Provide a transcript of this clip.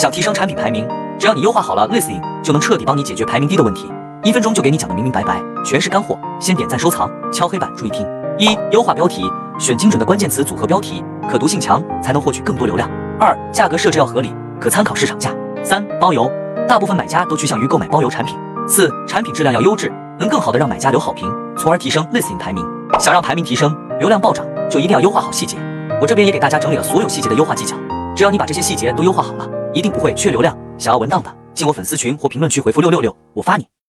想提升产品排名，只要你优化好了 listing，就能彻底帮你解决排名低的问题。一分钟就给你讲的明明白白，全是干货。先点赞收藏，敲黑板注意听。一、优化标题，选精准的关键词组合标题，可读性强，才能获取更多流量。二、价格设置要合理，可参考市场价。三、包邮，大部分买家都趋向于购买包邮产品。四、产品质量要优质，能更好的让买家留好评，从而提升 listing 排名。想让排名提升，流量暴涨，就一定要优化好细节。我这边也给大家整理了所有细节的优化技巧，只要你把这些细节都优化好了，一定不会缺流量。想要文档的，进我粉丝群或评论区回复六六六，我发你。